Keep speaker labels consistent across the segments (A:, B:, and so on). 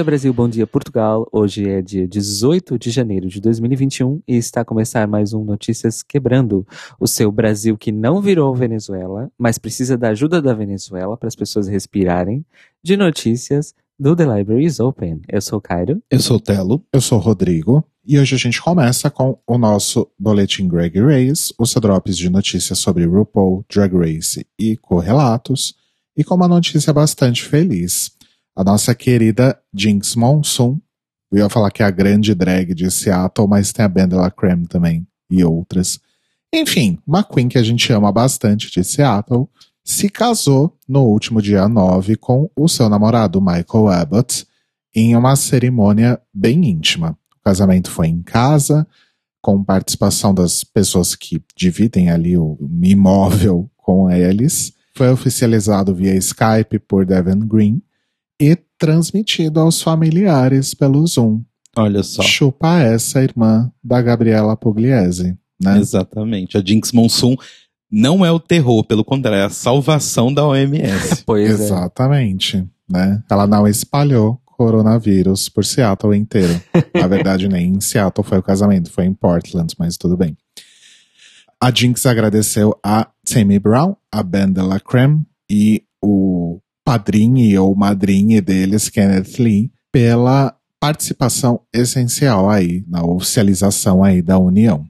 A: dia, Brasil. Bom dia, Portugal. Hoje é dia 18 de janeiro de 2021 e está a começar mais um Notícias Quebrando. O seu Brasil que não virou Venezuela, mas precisa da ajuda da Venezuela para as pessoas respirarem. De notícias do The Library is Open. Eu sou o Cairo.
B: Eu sou o Telo.
C: Eu sou o Rodrigo. E hoje a gente começa com o nosso Boletim Drag Race, os drops de notícias sobre RuPaul, Drag Race e correlatos, e com uma notícia bastante feliz a nossa querida Jinx Monsoon. Eu ia falar que é a grande drag de Seattle, mas tem a Bendela Creme também e outras. Enfim, uma queen que a gente ama bastante de Seattle se casou no último dia 9 com o seu namorado Michael Abbott em uma cerimônia bem íntima. O casamento foi em casa, com participação das pessoas que dividem ali o imóvel com eles. Foi oficializado via Skype por Devin Green e transmitido aos familiares pelo Zoom.
B: Olha só.
C: Chupa essa irmã da Gabriela Pugliese, né?
B: Exatamente. A Jinx Monsoon não é o terror, pelo contrário, é a salvação da OMS.
A: pois
C: Exatamente, é. né? Ela não espalhou coronavírus por Seattle inteiro. Na verdade, nem em Seattle foi o casamento, foi em Portland, mas tudo bem. A Jinx agradeceu a Tammy Brown, a Ben de la Creme e o padrinho ou madrinha deles, Kenneth Lee, pela participação essencial aí na oficialização aí da união.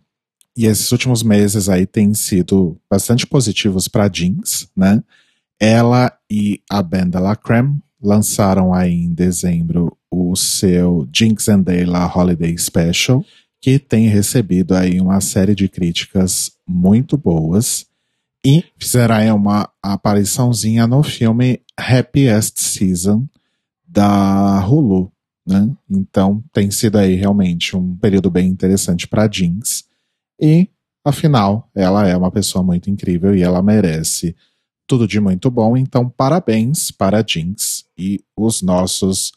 C: E esses últimos meses aí têm sido bastante positivos para Jinx, né? Ela e a banda La Creme lançaram aí em dezembro o seu Jinx and Dayla Holiday Special, que tem recebido aí uma série de críticas muito boas. E fizeram uma apariçãozinha no filme Happiest Season da Hulu, né? Então tem sido aí realmente um período bem interessante para Jinx. E, afinal, ela é uma pessoa muito incrível e ela merece tudo de muito bom. Então, parabéns para Jinx e os nossos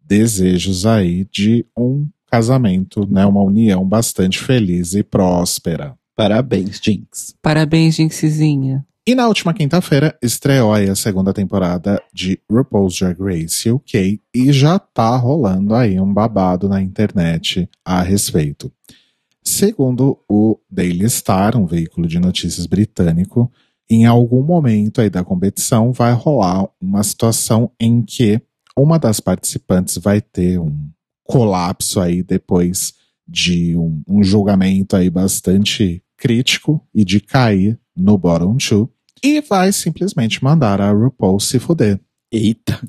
C: desejos aí de um casamento, né? Uma união bastante feliz e próspera.
B: Parabéns, Jinx.
A: Parabéns, Jinxzinha.
C: E na última quinta-feira estreou aí a segunda temporada de RuPaul's Drag Race UK e já tá rolando aí um babado na internet a respeito. Segundo o Daily Star, um veículo de notícias britânico, em algum momento aí da competição vai rolar uma situação em que uma das participantes vai ter um colapso aí depois de um, um julgamento aí bastante crítico e de cair no bottom two e vai simplesmente mandar a RuPaul se fuder.
B: Eita.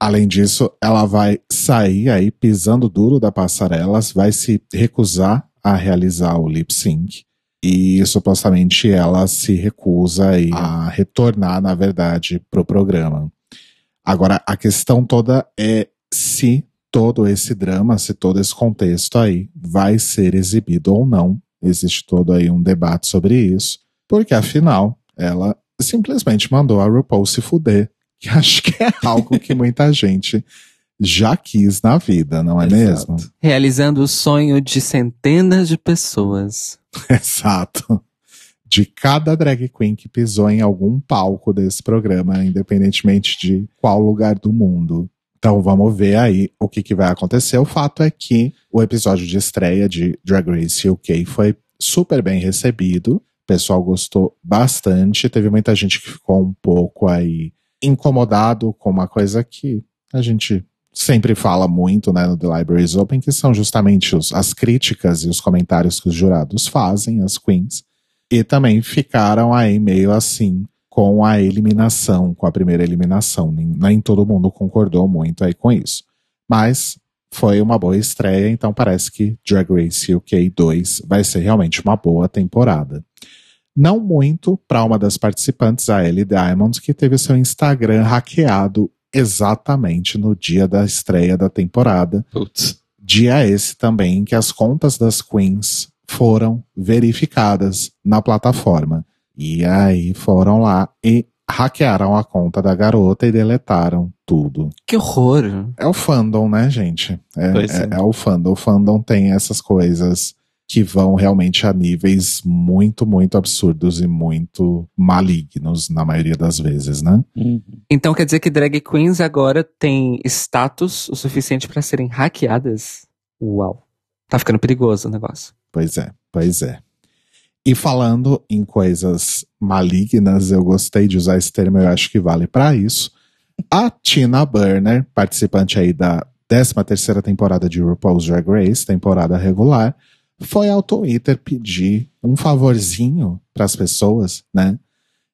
C: Além disso, ela vai sair aí pisando duro da passarela, vai se recusar a realizar o lip sync e supostamente ela se recusa aí a retornar, na verdade, pro programa. Agora, a questão toda é se todo esse drama, se todo esse contexto aí vai ser exibido ou não Existe todo aí um debate sobre isso, porque afinal, ela simplesmente mandou a RuPaul se fuder, que acho que é algo que muita gente já quis na vida, não é Exato. mesmo?
A: Realizando o sonho de centenas de pessoas.
C: Exato. De cada drag queen que pisou em algum palco desse programa, independentemente de qual lugar do mundo. Então vamos ver aí o que, que vai acontecer. O fato é que o episódio de estreia de Drag Race UK foi super bem recebido. O pessoal gostou bastante. Teve muita gente que ficou um pouco aí incomodado com uma coisa que a gente sempre fala muito né, no The Libraries Open, que são justamente os, as críticas e os comentários que os jurados fazem, as queens. E também ficaram aí meio assim com a eliminação, com a primeira eliminação. Nem, nem todo mundo concordou muito aí com isso. Mas foi uma boa estreia, então parece que Drag Race UK 2 vai ser realmente uma boa temporada. Não muito para uma das participantes, a Ellie Diamond, que teve seu Instagram hackeado exatamente no dia da estreia da temporada.
B: Putz.
C: Dia esse também que as contas das queens foram verificadas na plataforma. E aí foram lá e hackearam a conta da garota e deletaram tudo.
A: Que horror!
C: É o fandom, né, gente? É, é, é. é, o fandom. O fandom tem essas coisas que vão realmente a níveis muito, muito absurdos e muito malignos, na maioria das vezes, né?
B: Uhum.
A: Então quer dizer que drag queens agora têm status o suficiente pra serem hackeadas? Uau. Tá ficando perigoso o negócio.
C: Pois é, pois é. E falando em coisas malignas, eu gostei de usar esse termo, eu acho que vale pra isso. A Tina Burner, participante aí da 13 terceira temporada de RuPaul's Drag Race, temporada regular, foi ao Twitter pedir um favorzinho para as pessoas, né?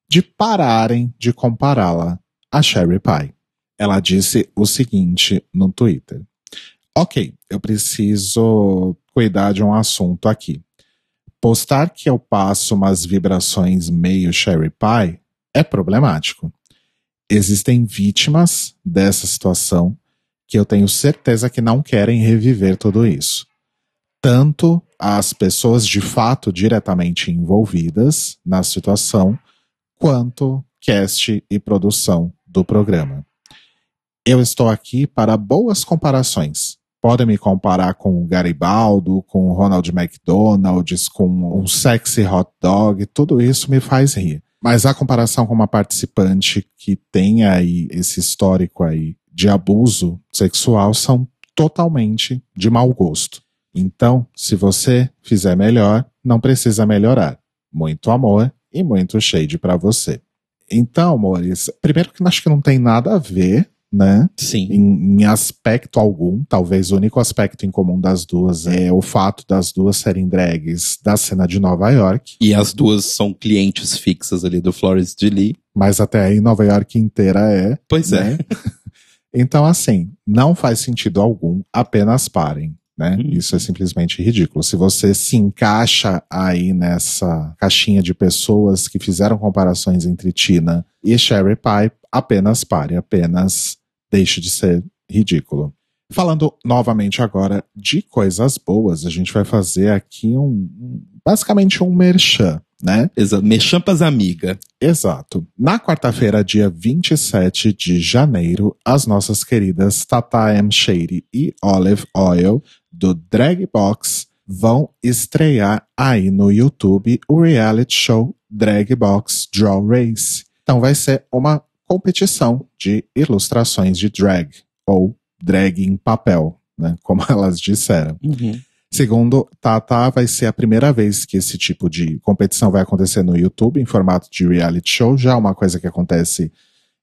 C: De pararem de compará-la a Sherry Pie. Ela disse o seguinte no Twitter: Ok, eu preciso cuidar de um assunto aqui. Postar que eu passo umas vibrações meio Sherry Pie é problemático. Existem vítimas dessa situação que eu tenho certeza que não querem reviver tudo isso. Tanto as pessoas de fato diretamente envolvidas na situação, quanto cast e produção do programa. Eu estou aqui para boas comparações. Podem me comparar com o Garibaldo, com o Ronald McDonald's, com um sexy hot dog, tudo isso me faz rir. Mas a comparação com uma participante que tem aí esse histórico aí de abuso sexual são totalmente de mau gosto. Então, se você fizer melhor, não precisa melhorar. Muito amor e muito shade para você. Então, amores, primeiro que acho que não tem nada a ver, né?
B: Sim.
C: Em, em aspecto algum, talvez o único aspecto em comum das duas é o fato das duas serem drags da cena de Nova York.
B: E as duas são clientes fixas ali do Flores de Lee.
C: Mas até aí Nova York inteira é.
B: Pois
C: né?
B: é.
C: Então, assim, não faz sentido algum, apenas parem. Né?
B: Hum.
C: Isso é simplesmente ridículo. Se você se encaixa aí nessa caixinha de pessoas que fizeram comparações entre Tina e Sherry Pie, apenas pare, apenas deixe de ser ridículo. Falando novamente agora de coisas boas, a gente vai fazer aqui um basicamente um merchan, né?
B: Exato. Mexampas amiga.
C: Exato. Na quarta-feira, dia 27 de janeiro, as nossas queridas Tata M. Shady e Olive Oil do Drag Box vão estrear aí no YouTube o reality show Drag Box Draw Race. Então vai ser uma competição de ilustrações de drag, ou drag em papel, né? Como elas disseram. Segundo Tata, vai ser a primeira vez que esse tipo de competição vai acontecer no YouTube em formato de reality show, já é uma coisa que acontece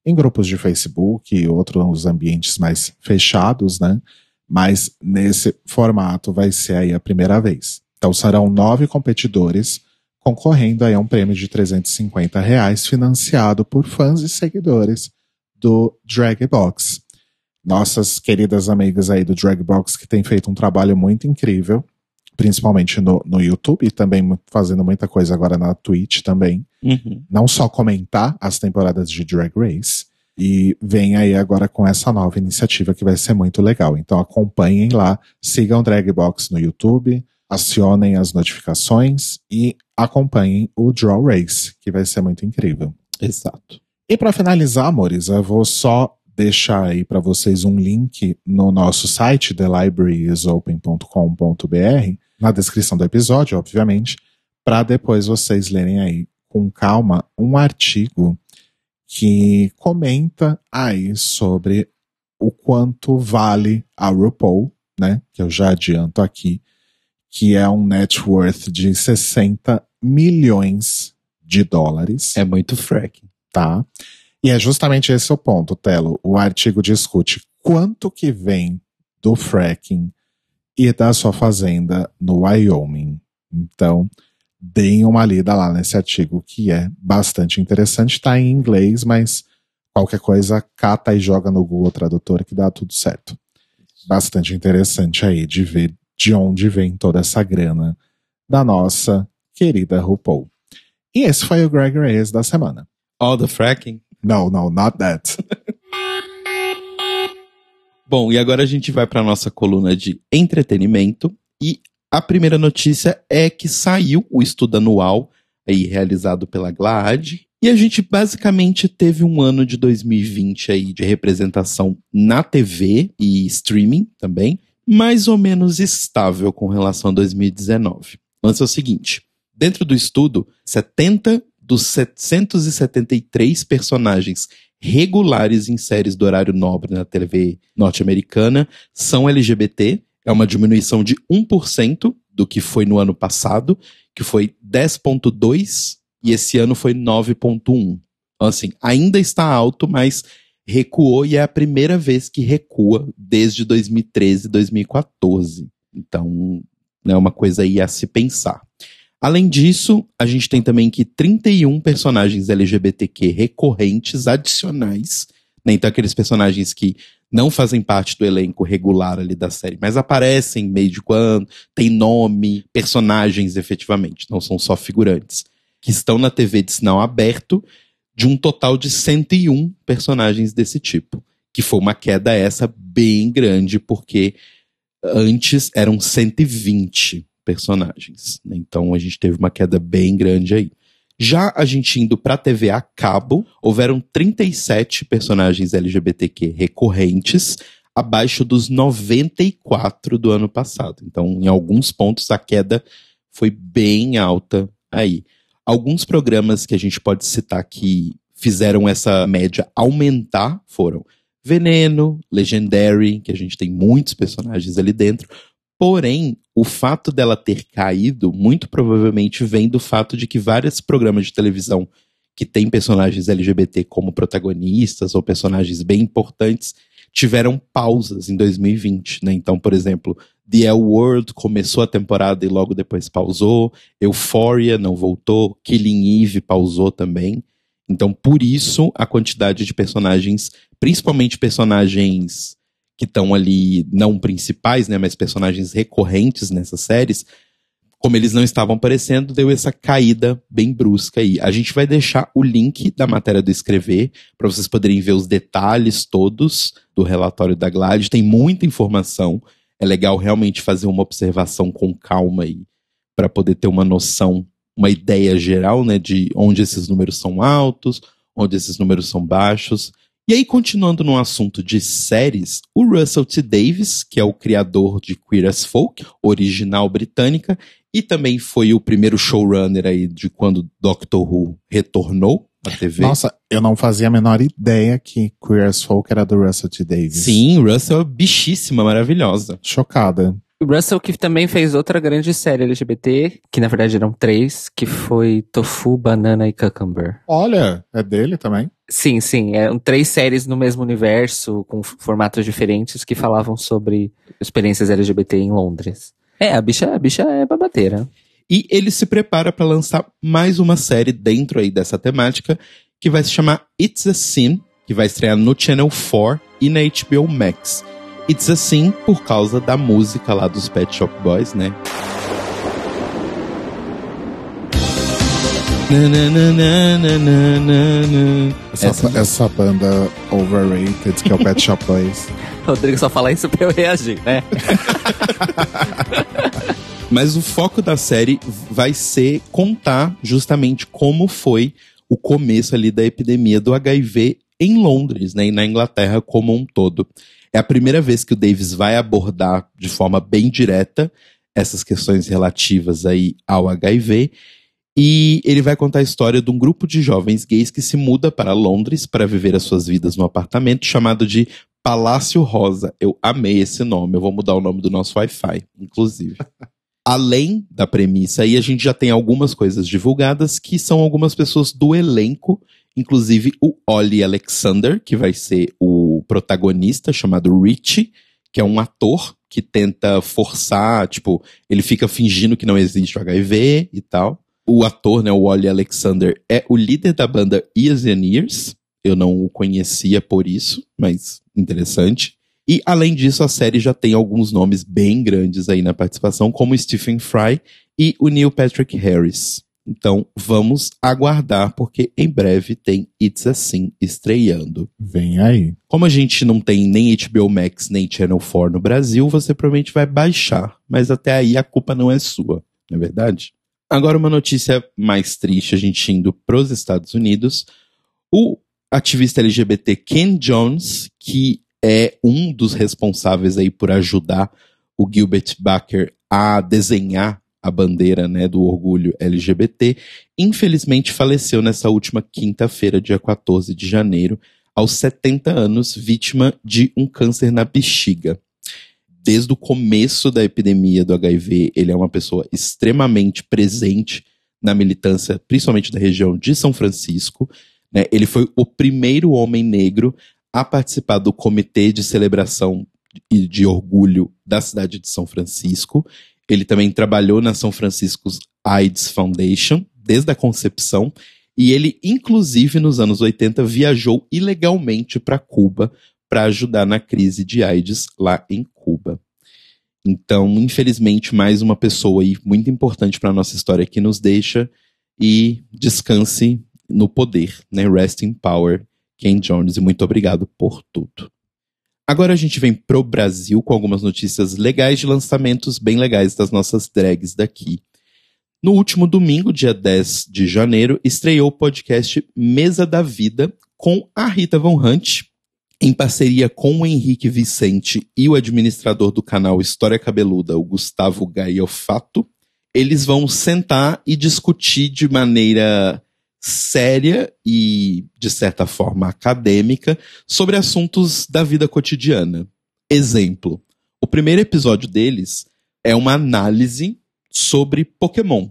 C: em grupos de Facebook e outros ambientes mais fechados, né? Mas nesse formato vai ser aí a primeira vez. Então serão nove competidores concorrendo aí a um prêmio de 350 reais financiado por fãs e seguidores do Drag Box nossas queridas amigas aí do Dragbox que têm feito um trabalho muito incrível, principalmente no, no YouTube e também fazendo muita coisa agora na Twitch também.
B: Uhum.
C: Não só comentar as temporadas de Drag Race, e vem aí agora com essa nova iniciativa que vai ser muito legal. Então acompanhem lá, sigam o Dragbox no YouTube, acionem as notificações e acompanhem o Draw Race, que vai ser muito incrível.
B: Exato.
C: E para finalizar, amores, eu vou só deixar aí para vocês um link no noosso site, thelibrariesopen.com.br, na descrição do episódio, obviamente, para depois vocês lerem aí com calma um artigo que comenta aí sobre o quanto vale a RuPaul, né? Que eu já adianto aqui, que é um net worth de 60 milhões de dólares
B: É muito frack.
C: tá? E é justamente esse o ponto, Telo. O artigo discute quanto que vem do fracking e da sua fazenda no Wyoming. Então, deem uma lida lá nesse artigo que é bastante interessante. Está em inglês, mas qualquer coisa cata e joga no Google Tradutor que dá tudo certo. Bastante interessante aí de ver de onde vem toda essa grana da nossa querida RuPaul. E esse foi o Greg Reyes da semana.
B: All the fracking.
C: No, no, not that.
B: Bom, e agora a gente vai para nossa coluna de entretenimento e a primeira notícia é que saiu o estudo anual aí realizado pela GLAAD e a gente basicamente teve um ano de 2020 aí de representação na TV e streaming também mais ou menos estável com relação a 2019. O lance é o seguinte: dentro do estudo, 70 dos 773 personagens regulares em séries do horário nobre na TV norte-americana são LGBT. É uma diminuição de 1% do que foi no ano passado, que foi 10,2% e esse ano foi 9,1%. Então, assim, ainda está alto, mas recuou e é a primeira vez que recua desde 2013, 2014. Então, é uma coisa aí a se pensar. Além disso, a gente tem também que 31 personagens LGBTQ recorrentes adicionais, né? então aqueles personagens que não fazem parte do elenco regular ali da série, mas aparecem meio de quando, tem nome, personagens efetivamente, não são só figurantes, que estão na TV de sinal aberto, de um total de 101 personagens desse tipo, que foi uma queda essa bem grande, porque antes eram 120 personagens. Né? Então a gente teve uma queda bem grande aí. Já a gente indo para TV a cabo, houveram 37 personagens LGBTQ recorrentes, abaixo dos 94 do ano passado. Então, em alguns pontos, a queda foi bem alta aí. Alguns programas que a gente pode citar que fizeram essa média aumentar foram Veneno, Legendary, que a gente tem muitos personagens ali dentro, Porém, o fato dela ter caído, muito provavelmente vem do fato de que vários programas de televisão que têm personagens LGBT como protagonistas ou personagens bem importantes tiveram pausas em 2020, né? Então, por exemplo, The L World começou a temporada e logo depois pausou, Euphoria não voltou, Killing Eve pausou também. Então, por isso, a quantidade de personagens, principalmente personagens que estão ali, não principais, né, mas personagens recorrentes nessas séries, como eles não estavam aparecendo, deu essa caída bem brusca aí. A gente vai deixar o link da matéria do escrever para vocês poderem ver os detalhes todos do relatório da Glad. Tem muita informação. É legal realmente fazer uma observação com calma aí para poder ter uma noção, uma ideia geral, né, de onde esses números são altos, onde esses números são baixos. E aí, continuando no assunto de séries, o Russell T. Davis, que é o criador de Queer as Folk, original britânica, e também foi o primeiro showrunner aí de quando Doctor Who retornou à TV.
C: Nossa, eu não fazia a menor ideia que Queer as Folk era do Russell T. Davis.
B: Sim, Russell é bichíssima, maravilhosa.
C: Chocada.
A: O Russell que também fez outra grande série LGBT, que na verdade eram três, que foi Tofu, Banana e Cucumber.
C: Olha, é dele também?
A: Sim, sim. Eram três séries no mesmo universo, com formatos diferentes, que falavam sobre experiências LGBT em Londres. É, a bicha, a bicha é babateira.
B: E ele se prepara para lançar mais uma série dentro aí dessa temática, que vai se chamar It's a Sin, que vai estrear no Channel 4 e na HBO Max. It's assim por causa da música lá dos Pet Shop Boys, né?
C: Essa, essa, essa banda overrated que é o Pet Shop Boys.
A: Rodrigo só fala isso pra eu reagir, né?
B: Mas o foco da série vai ser contar justamente como foi o começo ali da epidemia do HIV em Londres, né, e na Inglaterra como um todo. É a primeira vez que o Davis vai abordar de forma bem direta essas questões relativas aí ao HIV. E ele vai contar a história de um grupo de jovens gays que se muda para Londres para viver as suas vidas no apartamento chamado de Palácio Rosa. Eu amei esse nome, eu vou mudar o nome do nosso Wi-Fi, inclusive. Além da premissa aí, a gente já tem algumas coisas divulgadas que são algumas pessoas do elenco, inclusive o Ollie Alexander, que vai ser o protagonista chamado Richie, que é um ator que tenta forçar, tipo, ele fica fingindo que não existe o HIV e tal. O ator, né, o Wally Alexander, é o líder da banda Years and Years. Eu não o conhecia por isso, mas interessante. E além disso, a série já tem alguns nomes bem grandes aí na participação, como Stephen Fry e o Neil Patrick Harris. Então vamos aguardar, porque em breve tem It's Assim estreando.
C: Vem aí.
B: Como a gente não tem nem HBO Max nem Channel 4 no Brasil, você provavelmente vai baixar. Mas até aí a culpa não é sua, não é verdade? Agora uma notícia mais triste, a gente indo para os Estados Unidos. O ativista LGBT Ken Jones, que é um dos responsáveis aí por ajudar o Gilbert Baker a desenhar a bandeira né, do orgulho LGBT, infelizmente faleceu nessa última quinta-feira, dia 14 de janeiro, aos 70 anos, vítima de um câncer na bexiga. Desde o começo da epidemia do HIV, ele é uma pessoa extremamente presente na militância, principalmente da região de São Francisco. Né? Ele foi o primeiro homem negro a participar do comitê de celebração e de orgulho da cidade de São Francisco. Ele também trabalhou na São Francisco AIDS Foundation desde a concepção e ele, inclusive, nos anos 80, viajou ilegalmente para Cuba para ajudar na crise de AIDS lá em Cuba. Então, infelizmente, mais uma pessoa aí muito importante para a nossa história que nos deixa e descanse no poder, né? Rest in power, Ken Jones, e muito obrigado por tudo. Agora a gente vem pro Brasil com algumas notícias legais de lançamentos bem legais das nossas drags daqui. No último domingo, dia 10 de janeiro, estreou o podcast Mesa da Vida com a Rita Von Hunt, em parceria com o Henrique Vicente e o administrador do canal História Cabeluda, o Gustavo Gaiofato. Eles vão sentar e discutir de maneira séria e, de certa forma, acadêmica sobre assuntos da vida cotidiana. Exemplo: o primeiro episódio deles é uma análise sobre Pokémon.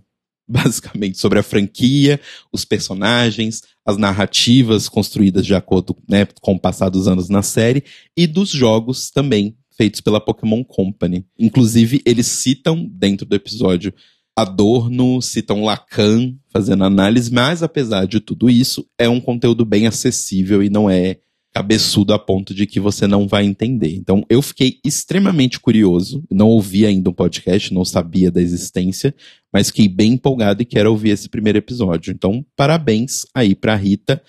B: Basicamente, sobre a franquia, os personagens, as narrativas construídas de acordo né, com o passar dos anos na série e dos jogos também feitos pela Pokémon Company. Inclusive, eles citam dentro do episódio Adorno, citam Lacan fazendo análise, mas apesar de tudo isso, é um conteúdo bem acessível e não é cabeçudo a ponto de que você não vai entender. Então, eu fiquei extremamente curioso. Não ouvi ainda um podcast, não sabia da existência, mas fiquei bem empolgado e quero ouvir esse primeiro episódio. Então, parabéns aí para Rita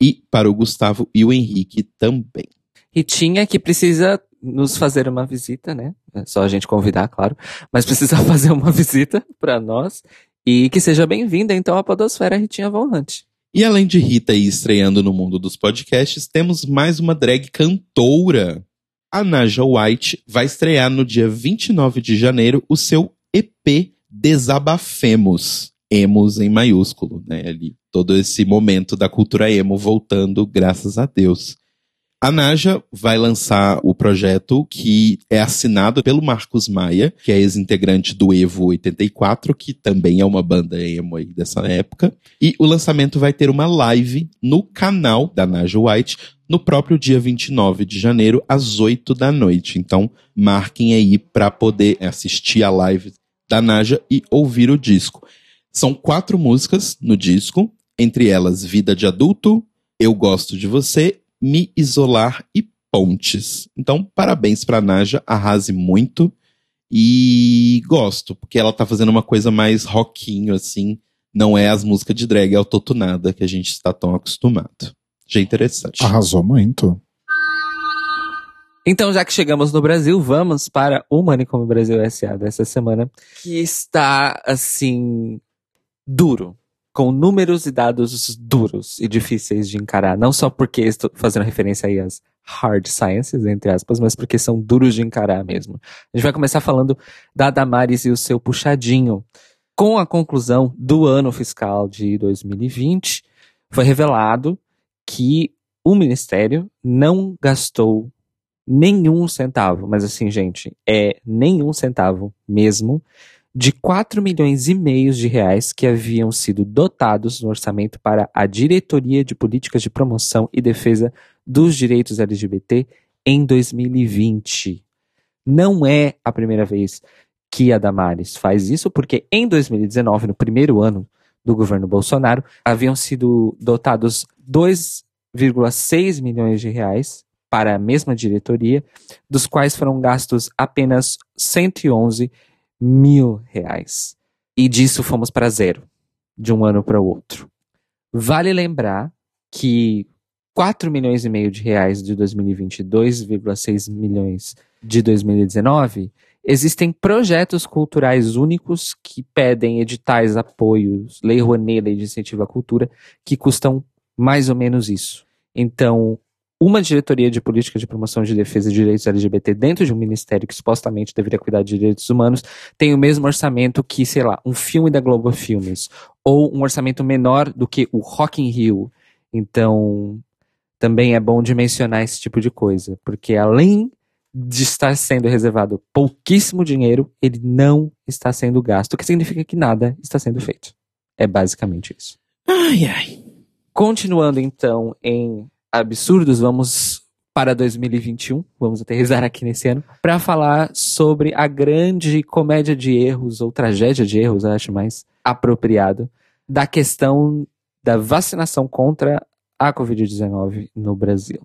B: e para o Gustavo e o Henrique também.
A: Ritinha que precisa nos fazer uma visita, né? É só a gente convidar, claro, mas precisa fazer uma visita para nós e que seja bem-vinda então à Podosfera Ritinha Von Hunt.
B: E além de Rita aí estreando no mundo dos podcasts, temos mais uma drag cantora. A Naja White vai estrear no dia 29 de janeiro o seu EP Desabafemos. Emos em maiúsculo, né? Ali, todo esse momento da cultura emo voltando, graças a Deus. A Naja vai lançar o projeto que é assinado pelo Marcos Maia, que é ex-integrante do Evo 84, que também é uma banda emo aí dessa época. E o lançamento vai ter uma live no canal da Naja White no próprio dia 29 de janeiro, às 8 da noite. Então, marquem aí para poder assistir a live da Naja e ouvir o disco. São quatro músicas no disco, entre elas Vida de Adulto, Eu Gosto de Você me Isolar e Pontes. Então, parabéns pra Naja, arrase muito. E gosto, porque ela tá fazendo uma coisa mais rockinho, assim. Não é as músicas de drag autotunada que a gente está tão acostumado. Já interessante.
C: Arrasou muito.
A: Então, já que chegamos no Brasil, vamos para o Manicômio Brasil S.A. dessa semana, que está, assim, duro com números e dados duros e difíceis de encarar. Não só porque estou fazendo referência aí às hard sciences, entre aspas, mas porque são duros de encarar mesmo. A gente vai começar falando da Damares e o seu puxadinho. Com a conclusão do ano fiscal de 2020, foi revelado que o Ministério não gastou nenhum centavo, mas assim, gente, é nenhum centavo mesmo de 4 milhões e meio de reais que haviam sido dotados no orçamento para a Diretoria de Políticas de Promoção e Defesa dos Direitos LGBT em 2020. Não é a primeira vez que a Damares faz isso, porque em 2019, no primeiro ano do governo Bolsonaro, haviam sido dotados 2,6 milhões de reais para a mesma diretoria, dos quais foram gastos apenas 111 mil reais. E disso fomos para zero, de um ano para o outro. Vale lembrar que 4 milhões e meio de reais de 2020 e 2,6 milhões de 2019, existem projetos culturais únicos que pedem editais, apoios, lei Rouanet, lei de incentivo à cultura, que custam mais ou menos isso. Então, uma diretoria de política de promoção de defesa de direitos LGBT dentro de um ministério que supostamente deveria cuidar de direitos humanos tem o mesmo orçamento que, sei lá, um filme da Globo Filmes ou um orçamento menor do que o Rock in Rio. Então, também é bom de mencionar esse tipo de coisa, porque além de estar sendo reservado pouquíssimo dinheiro, ele não está sendo gasto, o que significa que nada está sendo feito. É basicamente isso.
B: Ai, ai.
A: Continuando então em absurdos, vamos para 2021, vamos aterrizar aqui nesse ano, para falar sobre a grande comédia de erros, ou tragédia de erros, acho mais apropriado, da questão da vacinação contra a Covid-19 no Brasil.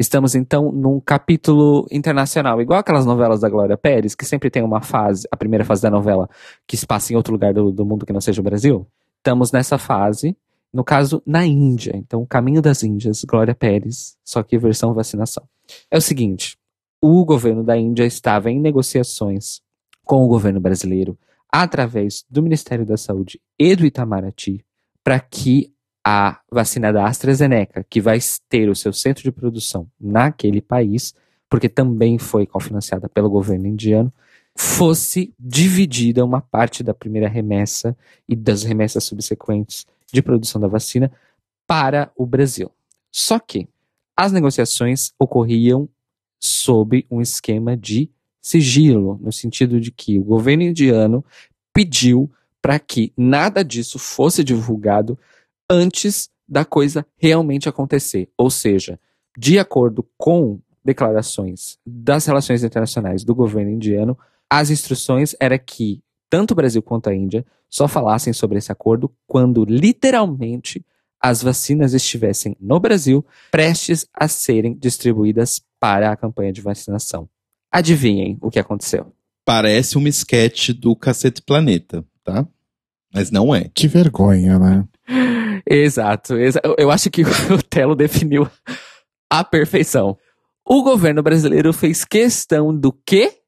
A: Estamos então num capítulo internacional, igual aquelas novelas da Glória Pérez, que sempre tem uma fase, a primeira fase da novela, que se passa em outro lugar do, do mundo que não seja o Brasil. Estamos nessa fase, no caso, na Índia. Então, Caminho das Índias, Glória Pérez, só que versão vacinação. É o seguinte: o governo da Índia estava em negociações com o governo brasileiro através do Ministério da Saúde e do Itamaraty para que a vacina da AstraZeneca, que vai ter o seu centro de produção naquele país, porque também foi cofinanciada pelo governo indiano, fosse dividida uma parte da primeira remessa e das remessas subsequentes de produção da vacina para o Brasil. Só que as negociações ocorriam sob um esquema de sigilo, no sentido de que o governo indiano pediu para que nada disso fosse divulgado antes da coisa realmente acontecer. Ou seja, de acordo com declarações das relações internacionais do governo indiano, as instruções era que tanto o Brasil quanto a Índia só falassem sobre esse acordo quando literalmente as vacinas estivessem no Brasil, prestes a serem distribuídas para a campanha de vacinação. Adivinhem o que aconteceu?
B: Parece um esquete do Cacete Planeta, tá? Mas não é.
C: Que vergonha, né?
A: Exato. exa eu acho que o Telo definiu a perfeição. O governo brasileiro fez questão do quê?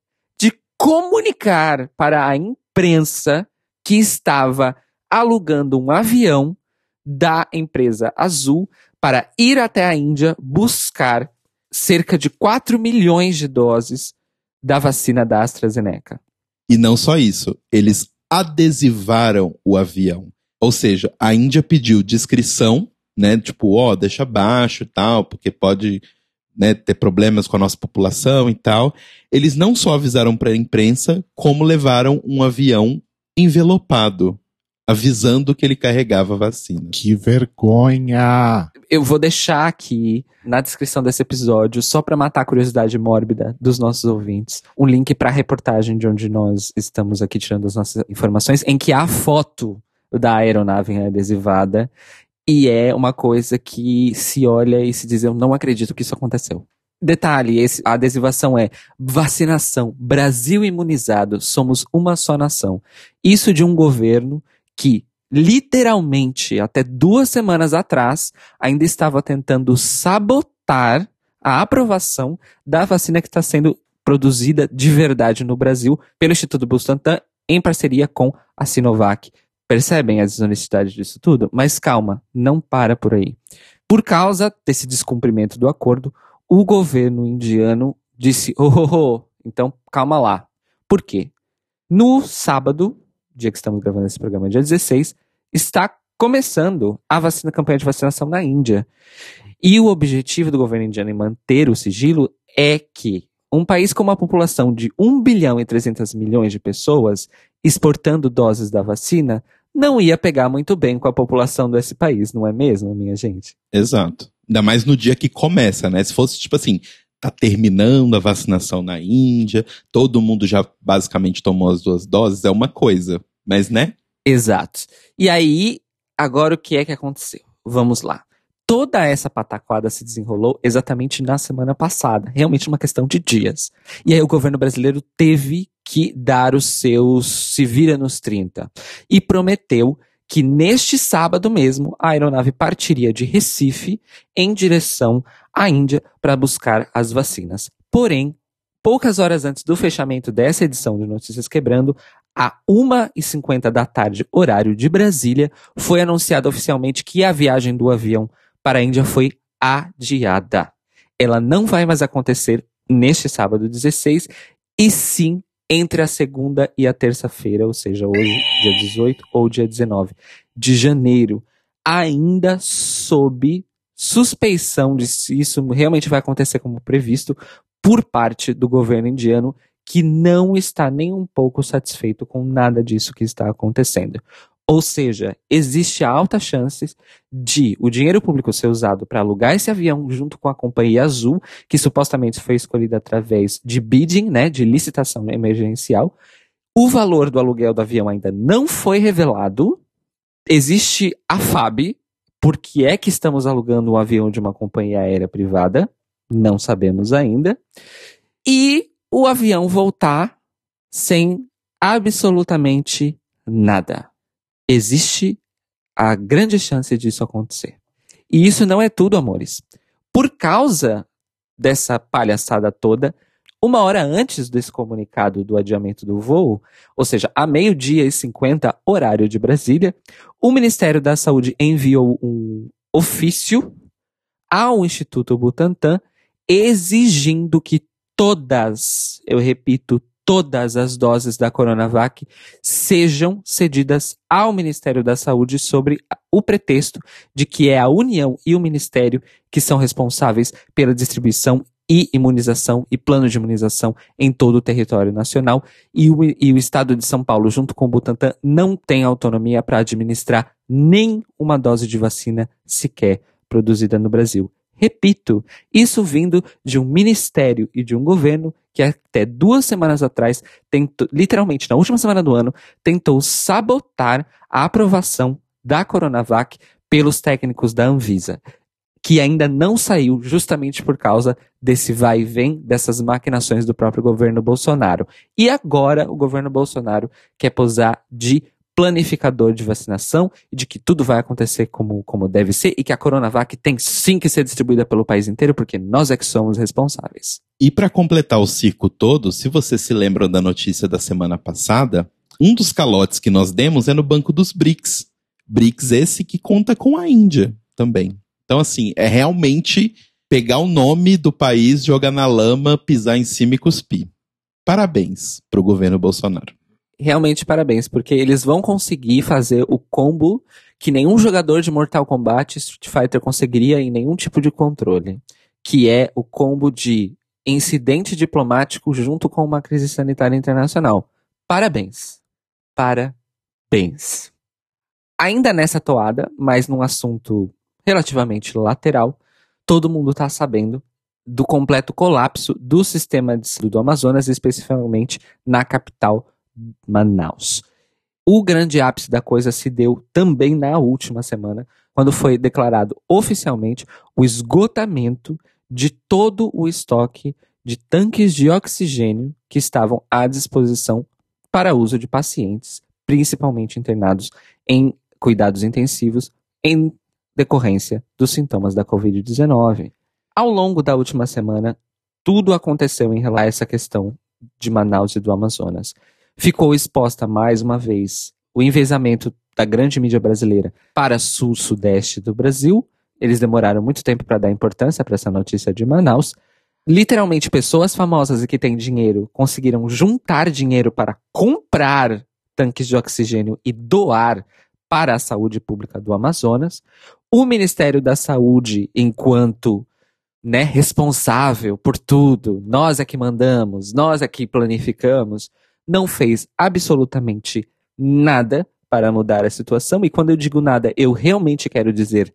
A: Comunicar para a imprensa que estava alugando um avião da empresa Azul para ir até a Índia buscar cerca de 4 milhões de doses da vacina da AstraZeneca.
B: E não só isso, eles adesivaram o avião. Ou seja, a Índia pediu descrição, né? Tipo, ó, oh, deixa baixo e tal, porque pode né, ter problemas com a nossa população e tal. Eles não só avisaram para a imprensa, como levaram um avião envelopado, avisando que ele carregava vacina.
C: Que vergonha!
A: Eu vou deixar aqui na descrição desse episódio, só para matar a curiosidade mórbida dos nossos ouvintes, um link para a reportagem de onde nós estamos aqui tirando as nossas informações, em que há foto da aeronave adesivada e é uma coisa que se olha e se diz, eu não acredito que isso aconteceu. Detalhe, esse, a adesivação é vacinação, Brasil imunizado, somos uma só nação. Isso de um governo que, literalmente, até duas semanas atrás, ainda estava tentando sabotar a aprovação da vacina que está sendo produzida de verdade no Brasil pelo Instituto Bustantan em parceria com a Sinovac. Percebem a desonestidade disso tudo? Mas calma, não para por aí. Por causa desse descumprimento do acordo, o governo indiano disse: oh, oh, oh, então calma lá. Por quê? No sábado, dia que estamos gravando esse programa, dia 16, está começando a vacina, a campanha de vacinação na Índia. E o objetivo do governo indiano em manter o sigilo é que um país com uma população de 1 bilhão e 300 milhões de pessoas exportando doses da vacina não ia pegar muito bem com a população desse país, não é mesmo, minha gente?
B: Exato. Ainda mais no dia que começa, né? Se fosse tipo assim, tá terminando a vacinação na Índia, todo mundo já basicamente tomou as duas doses, é uma coisa, mas né?
A: Exato. E aí, agora o que é que aconteceu? Vamos lá. Toda essa pataquada se desenrolou exatamente na semana passada, realmente uma questão de dias. E aí o governo brasileiro teve que dar os seus se vira nos 30 e prometeu que neste sábado mesmo a aeronave partiria de Recife em direção à Índia para buscar as vacinas. Porém, poucas horas antes do fechamento dessa edição de Notícias Quebrando, a 1h50 da tarde, horário de Brasília, foi anunciado oficialmente que a viagem do avião para a Índia foi adiada. ela não vai mais acontecer neste sábado 16, e sim entre a segunda e a terça-feira, ou seja, hoje, dia 18 ou dia 19 de janeiro, ainda sob suspeição de se isso realmente vai acontecer como previsto por parte do governo indiano, que não está nem um pouco satisfeito com nada disso que está acontecendo. Ou seja, existe alta chance de o dinheiro público ser usado para alugar esse avião junto com a companhia Azul, que supostamente foi escolhida através de bidding, né, de licitação emergencial. O valor do aluguel do avião ainda não foi revelado. Existe a FAB, por que é que estamos alugando um avião de uma companhia aérea privada? Não sabemos ainda. E o avião voltar sem absolutamente nada. Existe a grande chance disso acontecer. E isso não é tudo, amores. Por causa dessa palhaçada toda, uma hora antes desse comunicado do adiamento do voo, ou seja, a meio-dia e 50, horário de Brasília, o Ministério da Saúde enviou um ofício ao Instituto Butantan exigindo que todas, eu repito, todas as doses da Coronavac sejam cedidas ao Ministério da Saúde sobre o pretexto de que é a União e o Ministério que são responsáveis pela distribuição e imunização e plano de imunização em todo o território nacional. E o, e o Estado de São Paulo, junto com o Butantan, não tem autonomia para administrar nem uma dose de vacina sequer produzida no Brasil. Repito, isso vindo de um ministério e de um governo que até duas semanas atrás, tentou, literalmente na última semana do ano, tentou sabotar a aprovação da Coronavac pelos técnicos da Anvisa que ainda não saiu justamente por causa desse vai e vem dessas maquinações do próprio governo Bolsonaro. E agora o governo Bolsonaro quer posar de planificador de vacinação e de que tudo vai acontecer como, como deve ser e que a Coronavac tem sim que ser distribuída pelo país inteiro porque nós é que somos responsáveis.
B: E para completar o circo todo, se vocês se lembram da notícia da semana passada, um dos calotes que nós demos é no Banco dos BRICS. BRICS esse que conta com a Índia também. Então, assim, é realmente pegar o nome do país, jogar na lama, pisar em cima e cuspir. Parabéns pro governo Bolsonaro.
A: Realmente parabéns, porque eles vão conseguir fazer o combo que nenhum jogador de Mortal Kombat Street Fighter conseguiria em nenhum tipo de controle, que é o combo de incidente diplomático junto com uma crise sanitária internacional. Parabéns. Parabéns. Ainda nessa toada, mas num assunto relativamente lateral, todo mundo está sabendo do completo colapso do sistema de saúde do Amazonas, especificamente na capital Manaus. O grande ápice da coisa se deu também na última semana, quando foi declarado oficialmente o esgotamento de todo o estoque de tanques de oxigênio que estavam à disposição para uso de pacientes, principalmente internados em cuidados intensivos, em decorrência dos sintomas da Covid-19. Ao longo da última semana, tudo aconteceu em relação a essa questão de Manaus e do Amazonas. Ficou exposta mais uma vez o envezamento da grande mídia brasileira para sul-sudeste do Brasil. Eles demoraram muito tempo para dar importância para essa notícia de Manaus. Literalmente, pessoas famosas e que têm dinheiro conseguiram juntar dinheiro para comprar tanques de oxigênio e doar para a saúde pública do Amazonas. O Ministério da Saúde, enquanto né, responsável por tudo, nós é que mandamos, nós é que planificamos, não fez absolutamente nada para mudar a situação. E quando eu digo nada, eu realmente quero dizer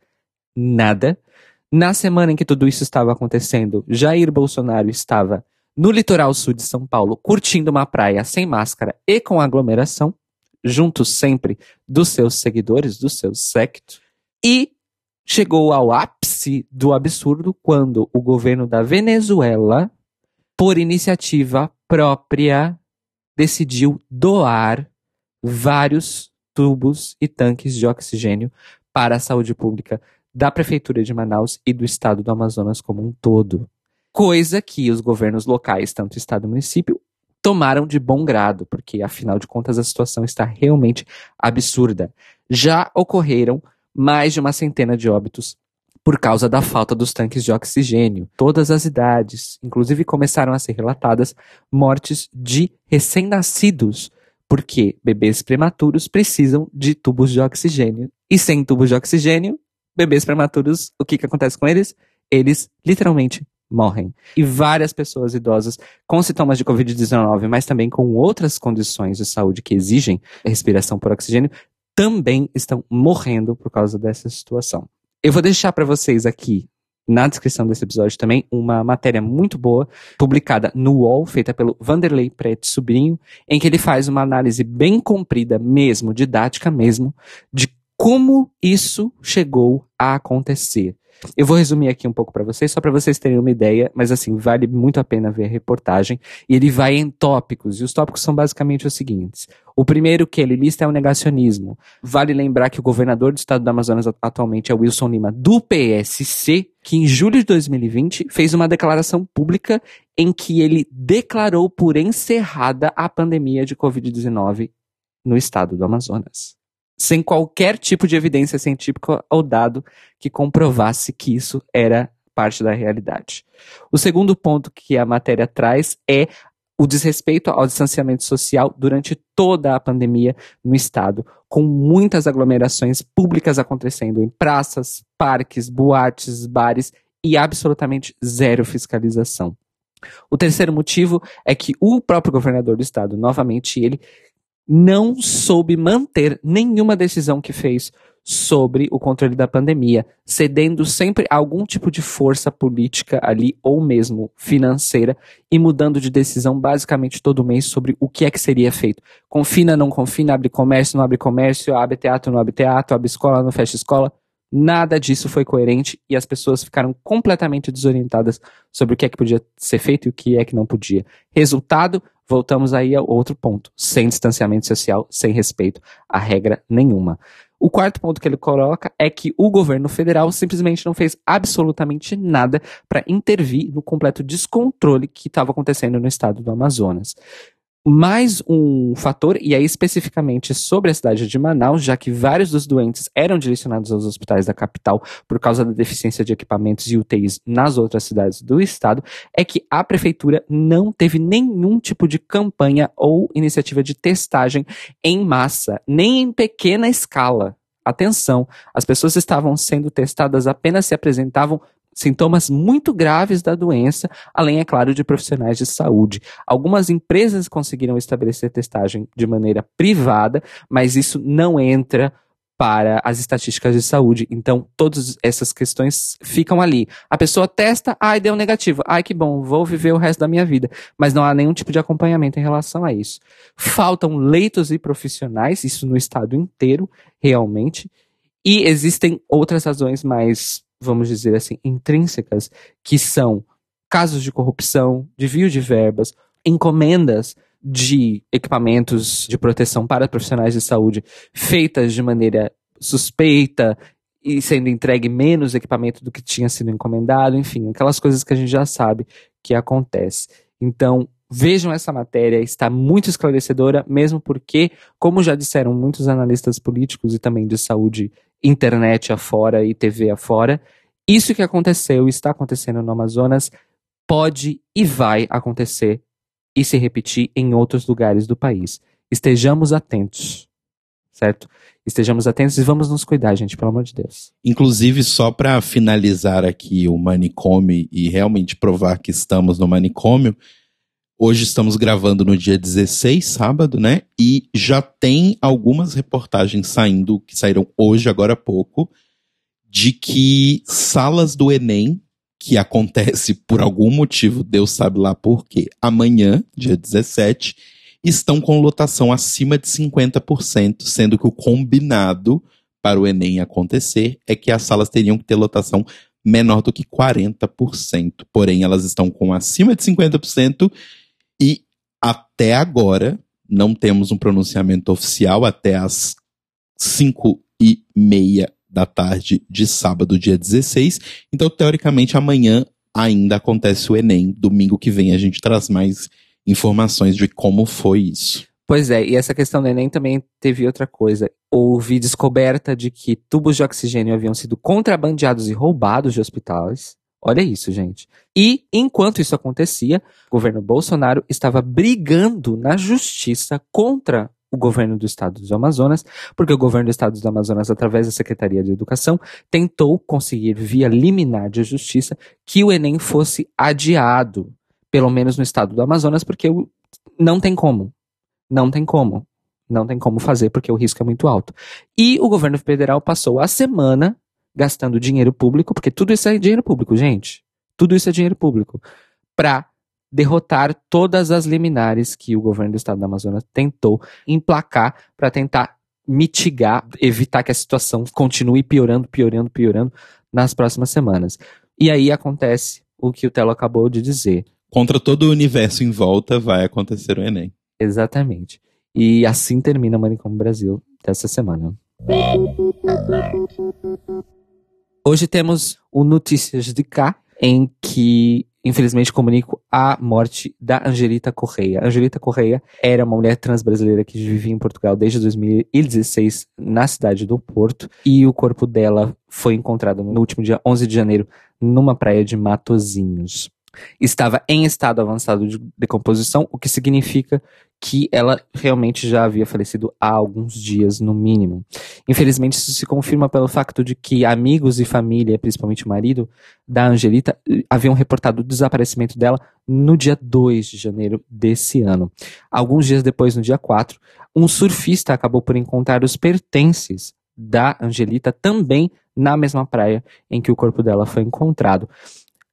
A: nada. Na semana em que tudo isso estava acontecendo, Jair Bolsonaro estava no litoral sul de São Paulo, curtindo uma praia sem máscara e com aglomeração junto sempre dos seus seguidores, do seu secto, e chegou ao ápice do absurdo quando o governo da Venezuela, por iniciativa própria, decidiu doar vários tubos e tanques de oxigênio para a saúde pública da prefeitura de Manaus e do estado do Amazonas como um todo. Coisa que os governos locais, tanto estado e município, tomaram de bom grado, porque afinal de contas a situação está realmente absurda. Já ocorreram mais de uma centena de óbitos por causa da falta dos tanques de oxigênio. Todas as idades, inclusive começaram a ser relatadas mortes de recém-nascidos, porque bebês prematuros precisam de tubos de oxigênio. E sem tubos de oxigênio, bebês prematuros, o que, que acontece com eles? Eles literalmente morrem. E várias pessoas idosas com sintomas de Covid-19, mas também com outras condições de saúde que exigem respiração por oxigênio, também estão morrendo por causa dessa situação. Eu vou deixar para vocês aqui na descrição desse episódio também uma matéria muito boa, publicada no UOL, feita pelo Vanderlei Prete Sobrinho, em que ele faz uma análise bem comprida mesmo, didática mesmo, de como isso chegou a acontecer. Eu vou resumir aqui um pouco para vocês, só para vocês terem uma ideia, mas assim, vale muito a pena ver a reportagem. E ele vai em tópicos, e os tópicos são basicamente os seguintes. O primeiro que ele lista é o negacionismo. Vale lembrar que o governador do estado do Amazonas atualmente é Wilson Lima, do PSC, que em julho de 2020 fez uma declaração pública em que ele declarou por encerrada a pandemia de Covid-19 no estado do Amazonas sem qualquer tipo de evidência científica ou dado que comprovasse que isso era parte da realidade. O segundo ponto que a matéria traz é o desrespeito ao distanciamento social durante toda a pandemia no estado, com muitas aglomerações públicas acontecendo em praças, parques, boates, bares e absolutamente zero fiscalização. O terceiro motivo é que o próprio governador do estado, novamente ele, não soube manter nenhuma decisão que fez sobre o controle da pandemia, cedendo sempre a algum tipo de força política ali ou mesmo financeira e mudando de decisão basicamente todo mês sobre o que é que seria feito. Confina, não confina, abre comércio, não abre comércio, abre teatro, não abre teatro, abre escola, não fecha escola. Nada disso foi coerente e as pessoas ficaram completamente desorientadas sobre o que é que podia ser feito e o que é que não podia. Resultado, voltamos aí ao outro ponto: sem distanciamento social, sem respeito a regra nenhuma. O quarto ponto que ele coloca é que o governo federal simplesmente não fez absolutamente nada para intervir no completo descontrole que estava acontecendo no estado do Amazonas mais um fator, e aí especificamente sobre a cidade de Manaus, já que vários dos doentes eram direcionados aos hospitais da capital por causa da deficiência de equipamentos e UTIs nas outras cidades do estado, é que a prefeitura não teve nenhum tipo de campanha ou iniciativa de testagem em massa, nem em pequena escala. Atenção, as pessoas estavam sendo testadas apenas se apresentavam sintomas muito graves da doença, além, é claro, de profissionais de saúde. Algumas empresas conseguiram estabelecer testagem de maneira privada, mas isso não entra para as estatísticas de saúde. Então, todas essas questões ficam ali. A pessoa testa, ai, deu negativo. Ai, que bom, vou viver o resto da minha vida. Mas não há nenhum tipo de acompanhamento em relação a isso. Faltam leitos e profissionais, isso no estado inteiro, realmente. E existem outras razões mais vamos dizer assim, intrínsecas, que são casos de corrupção, desvio de verbas, encomendas de equipamentos de proteção para profissionais de saúde feitas de maneira suspeita e sendo entregue menos equipamento do que tinha sido encomendado, enfim, aquelas coisas que a gente já sabe que acontece. Então, vejam essa matéria, está muito esclarecedora, mesmo porque, como já disseram muitos analistas políticos e também de saúde internet afora e TV afora. Isso que aconteceu está acontecendo no Amazonas pode e vai acontecer e se repetir em outros lugares do país. Estejamos atentos, certo? Estejamos atentos e vamos nos cuidar, gente, pelo amor de Deus.
B: Inclusive, só para finalizar aqui o manicômio e realmente provar que estamos no manicômio, Hoje estamos gravando no dia 16, sábado, né? E já tem algumas reportagens saindo, que saíram hoje, agora há pouco, de que salas do Enem, que acontece por algum motivo, Deus sabe lá por quê, amanhã, dia 17, estão com lotação acima de 50%, sendo que o combinado para o Enem acontecer é que as salas teriam que ter lotação menor do que 40%. Porém, elas estão com acima de 50% e até agora não temos um pronunciamento oficial até as 5 e meia da tarde de sábado, dia 16. Então, teoricamente, amanhã ainda acontece o Enem. Domingo que vem a gente traz mais informações de como foi isso.
A: Pois é, e essa questão do Enem também teve outra coisa. Houve descoberta de que tubos de oxigênio haviam sido contrabandeados e roubados de hospitais. Olha isso, gente. E, enquanto isso acontecia, o governo Bolsonaro estava brigando na justiça contra o governo do estado do Amazonas, porque o governo do estado do Amazonas, através da Secretaria de Educação, tentou conseguir, via liminar de justiça, que o Enem fosse adiado, pelo menos no estado do Amazonas, porque não tem como. Não tem como. Não tem como fazer, porque o risco é muito alto. E o governo federal passou a semana gastando dinheiro público, porque tudo isso é dinheiro público, gente. Tudo isso é dinheiro público. Para derrotar todas as liminares que o governo do estado do Amazonas tentou emplacar para tentar mitigar, evitar que a situação continue piorando, piorando, piorando nas próximas semanas. E aí acontece o que o Telo acabou de dizer.
B: Contra todo o universo em volta vai acontecer o Enem.
A: Exatamente. E assim termina o Manicom Brasil dessa semana. Hoje temos o Notícias de Cá, em que infelizmente comunico a morte da Angelita Correia. Angelita Correia era uma mulher trans brasileira que vivia em Portugal desde 2016 na cidade do Porto e o corpo dela foi encontrado no último dia 11 de janeiro numa praia de Matozinhos estava em estado avançado de decomposição, o que significa que ela realmente já havia falecido há alguns dias, no mínimo. Infelizmente, isso se confirma pelo fato de que amigos e família, principalmente o marido da Angelita, haviam reportado o desaparecimento dela no dia 2 de janeiro desse ano. Alguns dias depois, no dia 4, um surfista acabou por encontrar os pertences da Angelita também na mesma praia em que o corpo dela foi encontrado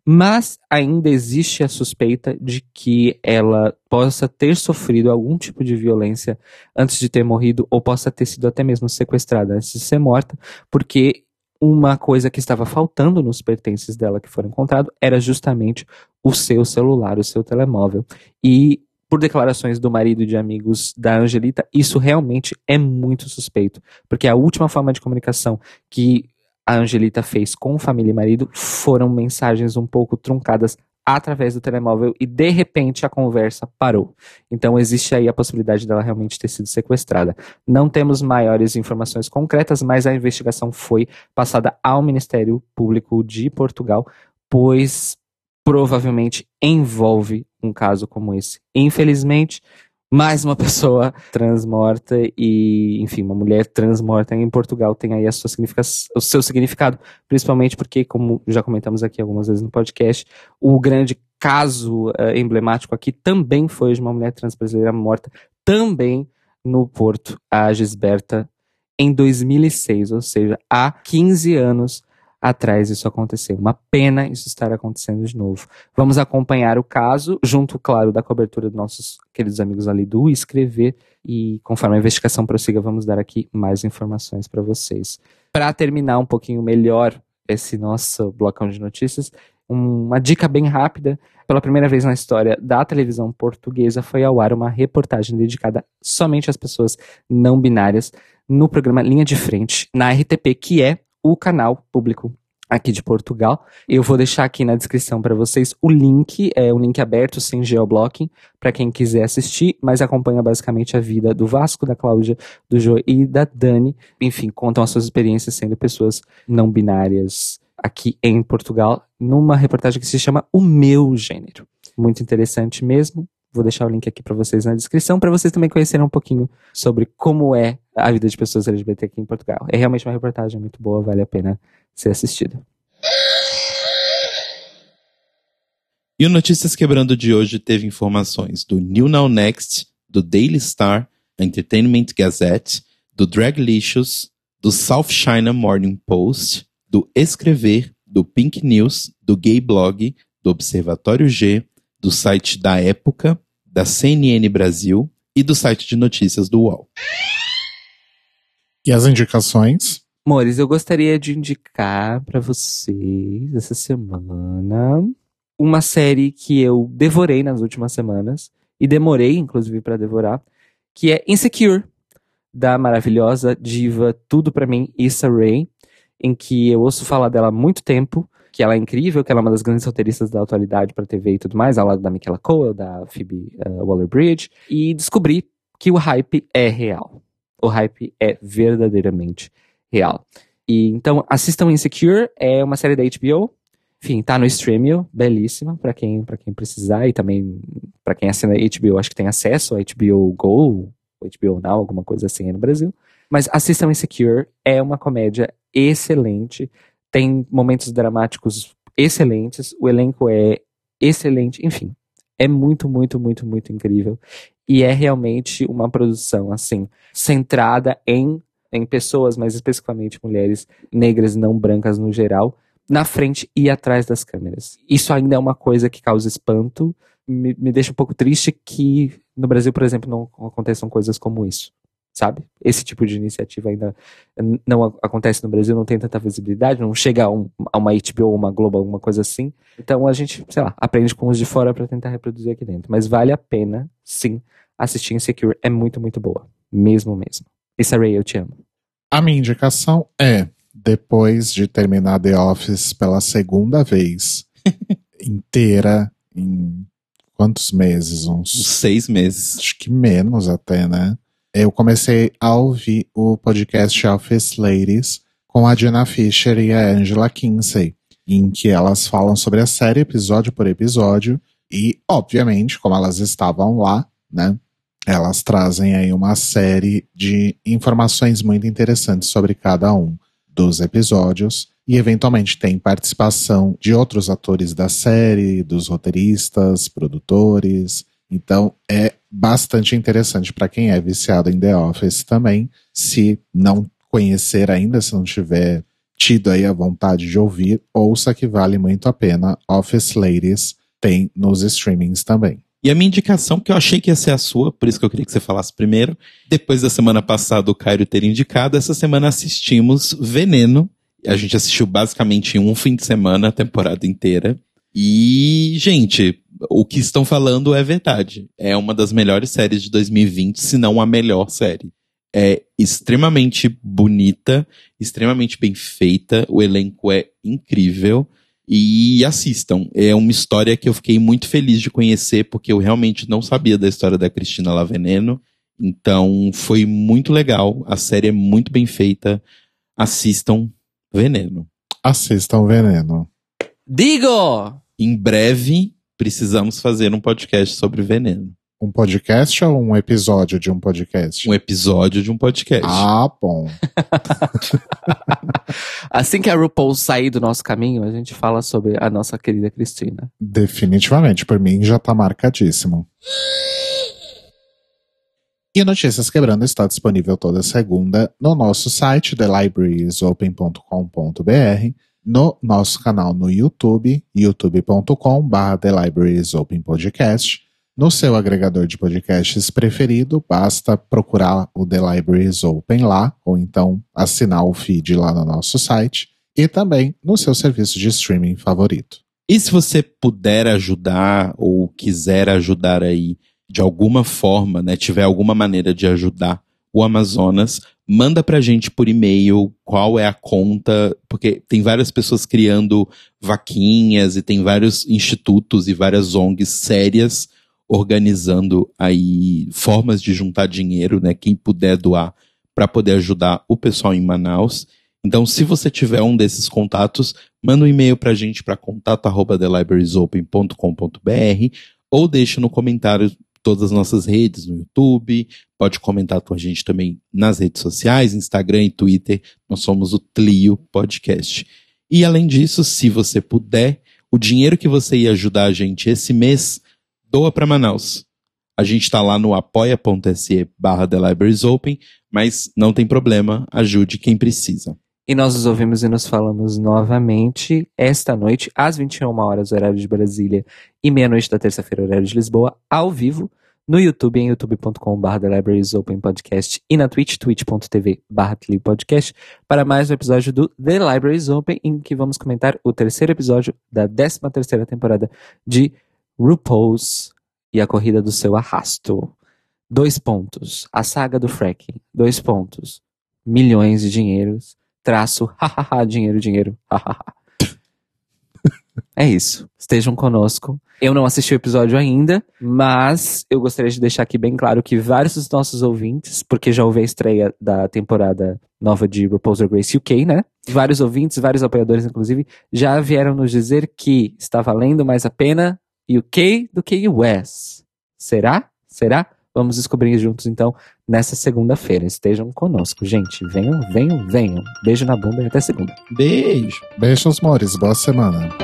A: mas ainda existe a suspeita de que ela possa ter sofrido algum tipo de violência antes de ter morrido, ou possa ter sido até mesmo sequestrada antes de ser morta, porque uma coisa que estava faltando nos pertences dela que foram encontrados era justamente o seu celular, o seu telemóvel. E por declarações do marido e de amigos da Angelita, isso realmente é muito suspeito, porque a última forma de comunicação que a Angelita fez com família e marido foram mensagens um pouco truncadas através do telemóvel e de repente a conversa parou. Então existe aí a possibilidade dela realmente ter sido sequestrada. Não temos maiores informações concretas, mas a investigação foi passada ao Ministério Público de Portugal, pois provavelmente envolve um caso como esse. Infelizmente, mais uma pessoa trans morta e, enfim, uma mulher trans morta em Portugal tem aí a sua o seu significado, principalmente porque, como já comentamos aqui algumas vezes no podcast, o grande caso uh, emblemático aqui também foi de uma mulher trans brasileira morta, também no Porto, a Gisberta, em 2006, ou seja, há 15 anos atrás isso aconteceu. Uma pena isso estar acontecendo de novo. Vamos acompanhar o caso, junto, claro, da cobertura dos nossos queridos amigos ali do Escrever, e conforme a investigação prossiga, vamos dar aqui mais informações para vocês. Para terminar um pouquinho melhor esse nosso blocão de notícias, uma dica bem rápida. Pela primeira vez na história da televisão portuguesa, foi ao ar uma reportagem dedicada somente às pessoas não binárias no programa Linha de Frente, na RTP, que é o canal público aqui de Portugal. Eu vou deixar aqui na descrição para vocês o link, é um link aberto sem geoblocking para quem quiser assistir, mas acompanha basicamente a vida do Vasco, da Cláudia, do Jô e da Dani. Enfim, contam as suas experiências sendo pessoas não binárias aqui em Portugal, numa reportagem que se chama O Meu Gênero. Muito interessante mesmo. Vou deixar o link aqui para vocês na descrição, para vocês também conhecerem um pouquinho sobre como é a vida de pessoas LGBT aqui em Portugal. É realmente uma reportagem muito boa, vale a pena ser assistida.
B: E o Notícias Quebrando de hoje teve informações do New Now Next, do Daily Star, Entertainment Gazette, do Draglicious, do South China Morning Post, do Escrever, do Pink News, do Gay Blog, do Observatório G, do site da Época, da CNN Brasil e do site de notícias do UOL.
C: E as indicações?
A: Mores, eu gostaria de indicar para vocês essa semana uma série que eu devorei nas últimas semanas e demorei, inclusive, para devorar, que é Insecure, da maravilhosa diva Tudo para mim, Issa Rae, em que eu ouço falar dela há muito tempo que ela é incrível, que ela é uma das grandes roteiristas da atualidade para TV e tudo mais, ao lado da Michaela Cole, da Phoebe uh, Waller-Bridge, e descobri que o hype é real. O hype é verdadeiramente real. E então assistam Insecure, é uma série da HBO. Enfim, tá no Streamio, belíssima para quem para quem precisar e também para quem assina HBO, acho que tem acesso a HBO Go, HBO Now, alguma coisa assim no Brasil. Mas assistam Insecure, é uma comédia excelente, tem momentos dramáticos excelentes, o elenco é excelente, enfim, é muito, muito, muito, muito incrível. E é realmente uma produção, assim, centrada em, em pessoas, mas especificamente mulheres negras não brancas no geral, na frente e atrás das câmeras. Isso ainda é uma coisa que causa espanto. Me, me deixa um pouco triste que no Brasil, por exemplo, não aconteçam coisas como isso sabe? Esse tipo de iniciativa ainda não acontece no Brasil, não tem tanta visibilidade, não chega a, um, a uma HBO ou uma Globo, alguma coisa assim. Então a gente, sei lá, aprende com os de fora para tentar reproduzir aqui dentro. Mas vale a pena, sim, assistir Insecure. É muito, muito boa. Mesmo, mesmo. Issa Ray, eu te amo.
C: A minha indicação é, depois de terminar The Office pela segunda vez, inteira, em quantos meses? Uns
B: seis meses.
C: Acho que menos até, né? Eu comecei a ouvir o podcast Office Ladies com a Diana Fisher e a Angela Kinsey, em que elas falam sobre a série episódio por episódio e, obviamente, como elas estavam lá, né, elas trazem aí uma série de informações muito interessantes sobre cada um dos episódios e eventualmente tem participação de outros atores da série, dos roteiristas, produtores. Então é bastante interessante para quem é viciado em The Office também. Se não conhecer ainda, se não tiver tido aí a vontade de ouvir, ouça que vale muito a pena. Office Ladies tem nos streamings também.
B: E a minha indicação, que eu achei que ia ser a sua, por isso que eu queria que você falasse primeiro. Depois da semana passada o Cairo ter indicado, essa semana assistimos Veneno. A gente assistiu basicamente em um fim de semana, a temporada inteira. E, gente, o que estão falando é verdade. É uma das melhores séries de 2020, se não a melhor série. É extremamente bonita, extremamente bem feita, o elenco é incrível. E assistam. É uma história que eu fiquei muito feliz de conhecer, porque eu realmente não sabia da história da Cristina Laveneno. Então foi muito legal. A série é muito bem feita. Assistam Veneno.
C: Assistam Veneno.
A: Digo!
B: Em breve, precisamos fazer um podcast sobre veneno.
C: Um podcast ou um episódio de um podcast?
B: Um episódio de um podcast.
C: Ah, bom.
A: assim que a RuPaul sair do nosso caminho, a gente fala sobre a nossa querida Cristina.
C: Definitivamente, por mim já tá marcadíssimo. E Notícias Quebrando está disponível toda segunda no nosso site, thelibrariesopen.com.br no nosso canal no YouTube, youtube.com.br The Open Podcast. No seu agregador de podcasts preferido, basta procurar o The Libraries Open lá, ou então assinar o feed lá no nosso site, e também no seu serviço de streaming favorito.
B: E se você puder ajudar ou quiser ajudar aí de alguma forma, né, tiver alguma maneira de ajudar o Amazonas, manda pra gente por e-mail qual é a conta, porque tem várias pessoas criando vaquinhas e tem vários institutos e várias ONGs sérias organizando aí formas de juntar dinheiro, né? Quem puder doar para poder ajudar o pessoal em Manaus. Então, se você tiver um desses contatos, manda um e-mail pra gente para contato@thelibrariesopen.com.br ou deixa no comentário todas as nossas redes, no YouTube, pode comentar com a gente também nas redes sociais, Instagram e Twitter, nós somos o Tlio Podcast. E além disso, se você puder, o dinheiro que você ia ajudar a gente esse mês, doa para Manaus. A gente está lá no apoia.se barra The Libraries Open, mas não tem problema, ajude quem precisa.
A: E nós nos ouvimos e nos falamos novamente esta noite, às 21 horas, horário de Brasília, e meia-noite da terça-feira, horário de Lisboa, ao vivo, no YouTube, em youtube.com.br The Libraries Open Podcast e na Twitch, twitch.tv podcast, para mais um episódio do The Libraries Open, em que vamos comentar o terceiro episódio da 13 terceira temporada de RuPaul's e a corrida do seu arrasto. Dois pontos. A saga do fracking. Dois pontos. Milhões de dinheiros traço, hahaha, dinheiro, dinheiro, hahaha. É isso. Estejam conosco. Eu não assisti o episódio ainda, mas eu gostaria de deixar aqui bem claro que vários dos nossos ouvintes, porque já houve a estreia da temporada nova de RuPaul's Drag Race UK, né? Vários ouvintes, vários apoiadores, inclusive, já vieram nos dizer que está valendo mais a pena UK do que US. Será? Será? Vamos descobrir juntos, então, nessa segunda-feira. Estejam conosco, gente. Venham, venham, venham. Beijo na bunda e até segunda.
B: Beijo.
C: Beijos, mores. Boa semana.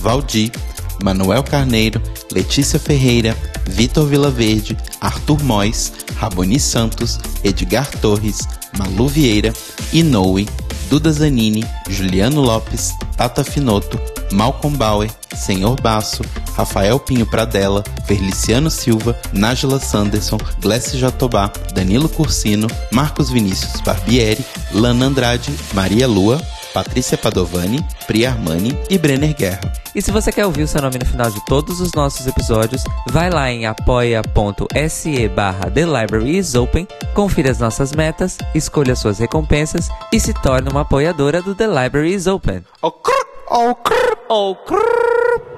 B: Valdir, Manuel Carneiro, Letícia Ferreira, Vitor Vilaverde, Arthur Mois, Raboni Santos, Edgar Torres, Malu Vieira, Inoue, Duda Zanini, Juliano Lopes, Tata Finoto, Malcolm Bauer, Senhor Basso, Rafael Pinho Pradella, Feliciano Silva, Nájila Sanderson, Glessi Jatobá, Danilo Cursino, Marcos Vinícius Barbieri, Lana Andrade, Maria Lua, Patrícia Padovani, Priya Armani e Brenner Guerra.
A: E se você quer ouvir o seu nome no final de todos os nossos episódios, vai lá em apoia.se barra The Library is Open, confira as nossas metas, escolha suas recompensas e se torne uma apoiadora do The Library is Open. Oh, crrr, oh, crrr, oh, crrr.